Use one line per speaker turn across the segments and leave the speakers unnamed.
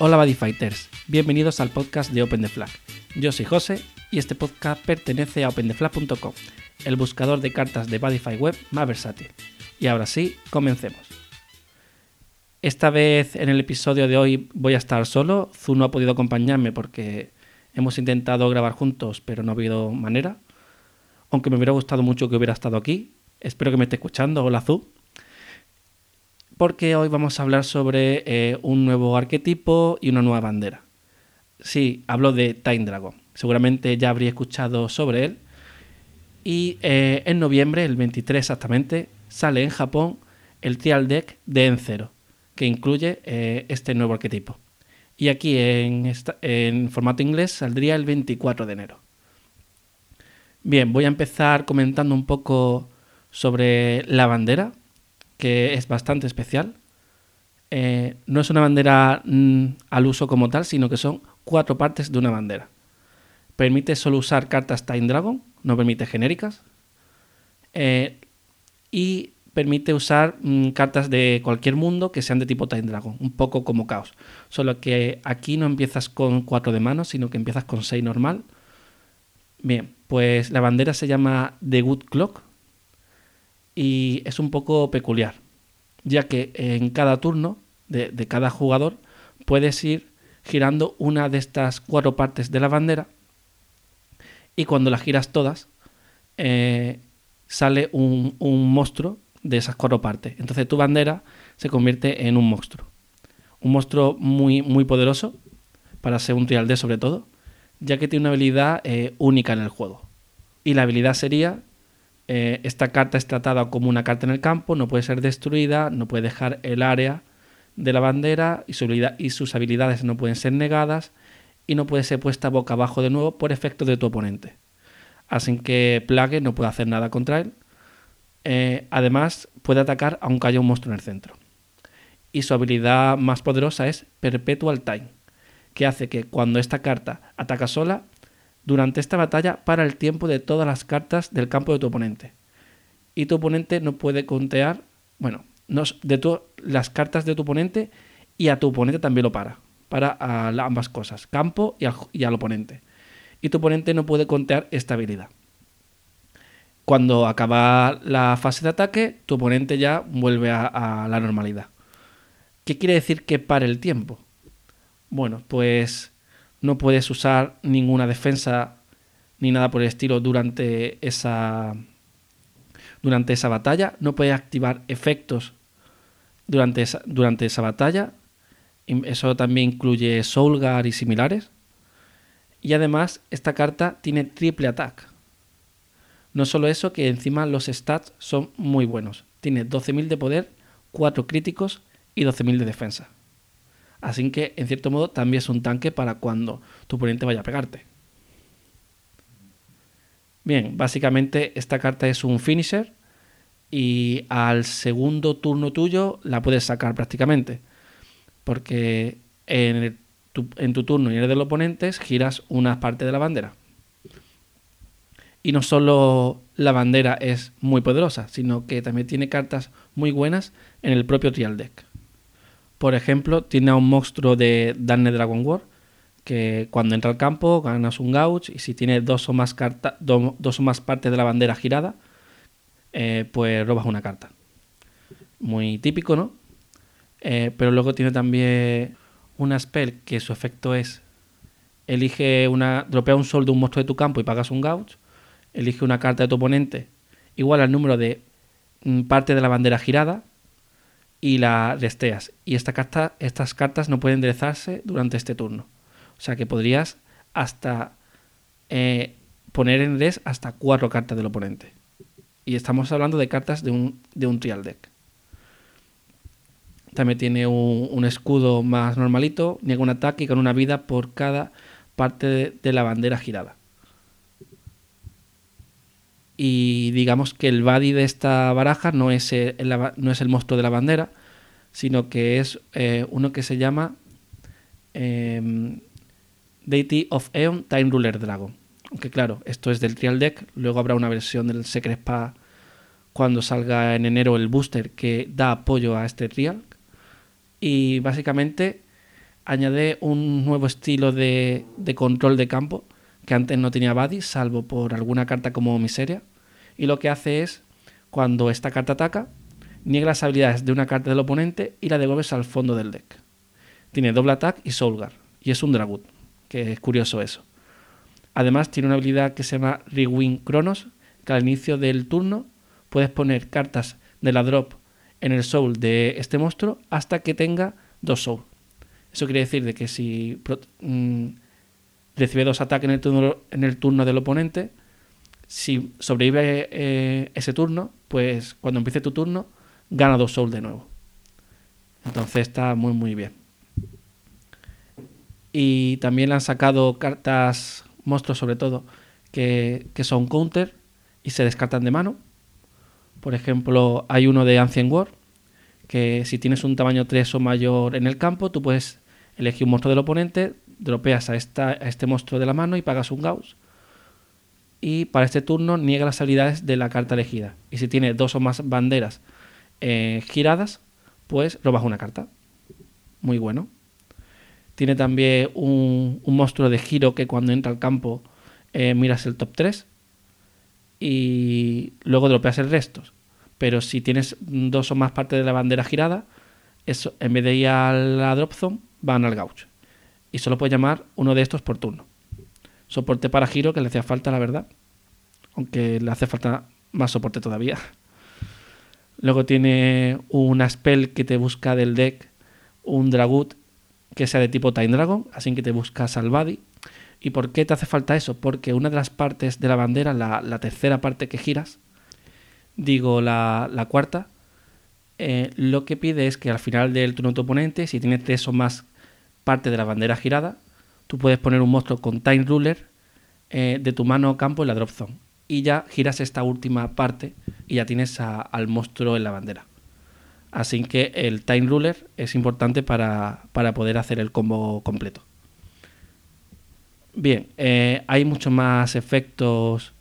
Hola Buddy Fighters, bienvenidos al podcast de Open the Flag. Yo soy José y este podcast pertenece a OpenTheFlag.com, el buscador de cartas de Fight Web más versátil. Y ahora sí, comencemos. Esta vez en el episodio de hoy voy a estar solo, Zu no ha podido acompañarme porque hemos intentado grabar juntos pero no ha habido manera. Aunque me hubiera gustado mucho que hubiera estado aquí. Espero que me esté escuchando. Hola Zu porque hoy vamos a hablar sobre eh, un nuevo arquetipo y una nueva bandera. Sí, hablo de Time Dragon. Seguramente ya habría escuchado sobre él. Y eh, en noviembre, el 23 exactamente, sale en Japón el Trial Deck de Encero, que incluye eh, este nuevo arquetipo. Y aquí en, en formato inglés saldría el 24 de enero. Bien, voy a empezar comentando un poco sobre la bandera, que es bastante especial. Eh, no es una bandera mm, al uso como tal, sino que son cuatro partes de una bandera. Permite solo usar cartas Time Dragon, no permite genéricas. Eh, y permite usar mm, cartas de cualquier mundo que sean de tipo Time Dragon, un poco como Caos. Solo que aquí no empiezas con cuatro de mano, sino que empiezas con seis normal. Bien, pues la bandera se llama The Good Clock, y es un poco peculiar, ya que en cada turno de, cada jugador puedes ir girando una de estas cuatro partes de la bandera y cuando las giras todas eh, sale un, monstruo de esas cuatro partes. Entonces tu bandera se convierte en un monstruo. Un monstruo muy, muy poderoso para ser un trial sobre todo, ya que tiene una habilidad eh, única en el juego. Y la habilidad sería eh, esta carta es tratada como una carta en el campo, no puede ser destruida, no puede dejar el área de la bandera y, sus habilidades no pueden ser negadas y no puede ser puesta boca abajo de nuevo por efecto de tu oponente. Así que Plague no puede hacer nada contra él. Eh, además, puede atacar aunque haya un monstruo en el centro. Y su habilidad más poderosa es Perpetual Time, que hace que cuando esta carta ataca sola, durante esta batalla para el tiempo de todas las cartas del campo de tu oponente. Y tu oponente no puede contear, bueno, de todas las cartas de tu oponente y a tu oponente también lo para. Para ambas cosas, campo y al, oponente. Y tu oponente no puede contear esta habilidad. Cuando acaba la fase de ataque, tu oponente ya vuelve a, a la normalidad. ¿Qué quiere decir que pare el tiempo? Bueno, pues no puedes usar ninguna defensa ni nada por el estilo durante esa durante esa batalla, no puedes activar efectos durante esa, durante esa batalla. Eso también incluye Soulgar y similares. Y además, esta carta tiene triple attack. No solo eso, que encima los stats son muy buenos. Tiene 12.000 de poder, 4 críticos y 12.000 de defensa. Así que, en cierto modo, también es un tanque para cuando tu oponente vaya a pegarte. Bien, básicamente esta carta es un finisher y al segundo turno tuyo la puedes sacar prácticamente. Porque en, tu, turno y en el del oponente giras una parte de la bandera. Y no solo la bandera es muy poderosa, sino que también tiene cartas muy buenas en el propio trial deck. Por ejemplo, tiene a un monstruo de Darne Dragon War que cuando entra al campo ganas un gauch y si tiene dos o más, dos o más partes de la bandera girada, eh, pues robas una carta. Muy típico, ¿no? Eh, pero luego tiene también una spell que su efecto es elige una, dropea un sol de un monstruo de tu campo y pagas un gauch, elige una carta de tu oponente igual al número de mm, parte de la bandera girada y la desteas. Y esta carta, estas cartas no pueden enderezarse durante este turno. O sea que podrías hasta eh, poner en des hasta cuatro cartas del oponente. Y estamos hablando de cartas de un, de un trial deck. También tiene un, escudo más normalito, niega un ataque y con una vida por cada parte de la bandera girada y digamos que el body de esta baraja no es el, no es el monstruo de la bandera, sino que es eh, uno que se llama em, Deity of Eon Time Ruler Dragon. Aunque claro, esto es del Trial Deck, luego habrá una versión del Secret Spa cuando salga en enero el booster que da apoyo a este Trial. Y básicamente añade un nuevo estilo de, de control de campo que antes no tenía Buddy, salvo por alguna carta como Miseria. Y lo que hace es, cuando esta carta ataca, niega las habilidades de una carta del oponente y la devuelves al fondo del deck. Tiene doble attack y Soulguard, y es un Dragut, que es curioso eso. Además, tiene una habilidad que se llama Rewind Chronos, que al inicio del turno puedes poner cartas de la drop en el soul de este monstruo hasta que tenga dos soul. Eso quiere decir de que si mm, recibe dos ataques en el turno, en el turno del oponente, si sobrevive eh, ese turno, pues cuando empiece tu turno, gana dos soul de nuevo. Entonces está muy muy bien. Y también han sacado cartas, monstruos sobre todo, que, que son counter y se descartan de mano. Por ejemplo, hay uno de Ancient War, que si tienes un tamaño 3 o mayor en el campo, tú puedes elegir un monstruo del oponente, dropeas a, esta, a este monstruo de la mano y pagas un Gauss. Y para este turno niega las habilidades de la carta elegida. Y si tiene dos o más banderas eh, giradas, pues robas una carta. Muy bueno. Tiene también un, monstruo de giro que cuando entra al campo eh, miras el top 3 y luego dropeas el resto. Pero si tienes dos o más partes de la bandera girada, eso, en vez de ir a la drop zone, van al gaucho. Y solo puedes llamar uno de estos por turno. Soporte para giro que le hacía falta, la verdad. Aunque le hace falta más soporte todavía. Luego tiene una spell que te busca del deck un Dragut que sea de tipo Time Dragon, así que te busca Salvadi. ¿Y por qué te hace falta eso? Porque una de las partes de la bandera, la, tercera parte que giras, digo la, cuarta, eh, lo que pide es que al final del turno de tu oponente, si tienes tres o más partes de la bandera girada, tú puedes poner un monstruo con Time Ruler eh, de tu mano o campo en la drop zone. Y ya giras esta última parte y ya tienes al monstruo en la bandera. Así que el Time Ruler es importante para, para poder hacer el combo completo. Bien, eh, hay muchos más efectos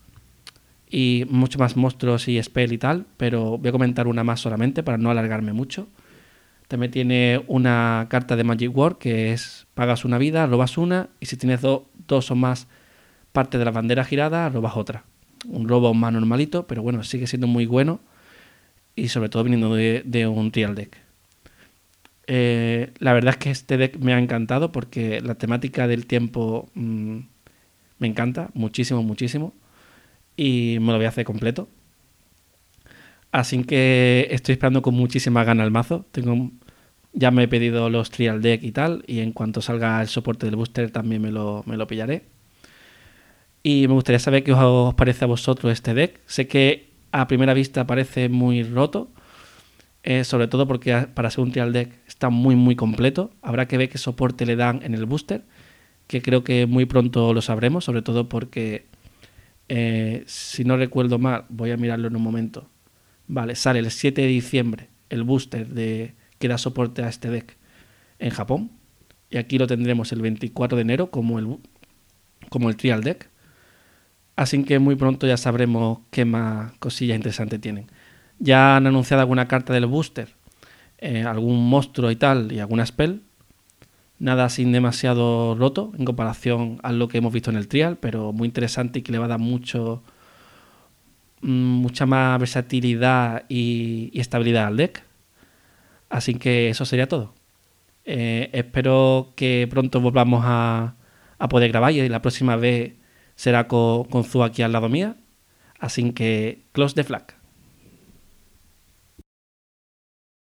y muchos más monstruos y spell y tal, pero voy a comentar una más solamente para no alargarme mucho. También tiene una carta de Magic War que es pagas una vida, robas una y si tienes dos o más partes de la bandera girada, robas otra. Un robo más normalito, pero bueno, sigue siendo muy bueno y sobre todo viniendo de un real deck. Eh, la verdad es que este deck me ha encantado porque la temática del tiempo mm, me encanta muchísimo, muchísimo. Y me lo voy a hacer completo. Así que estoy esperando con muchísima gana el mazo. Tengo, ya me he pedido los trial deck y tal. Y en cuanto salga el soporte del booster también me lo, me lo pillaré. Y me gustaría saber qué os parece a vosotros este deck. Sé que a primera vista parece muy roto eh, sobre todo porque para ser un trial deck está muy muy completo. Habrá que ver qué soporte le dan en el booster, que creo que muy pronto lo sabremos, sobre todo porque, eh, si no recuerdo mal, voy a mirarlo en un momento. Vale, sale el 7 de diciembre el booster de, que da soporte a este deck en Japón. Y aquí lo tendremos el 24 de enero como el, como el trial deck. Así que muy pronto ya sabremos qué más cosillas interesantes tienen. Ya han anunciado alguna carta del booster, eh, algún monstruo y tal, y alguna spell. Nada sin demasiado roto en comparación a lo que hemos visto en el trial, pero muy interesante y que le va a dar mucho mucha más versatilidad y, estabilidad al deck. Así que eso sería todo. Eh, espero que pronto volvamos a, poder grabar y la próxima vez será con, con aquí al lado mía. Así que close the flag.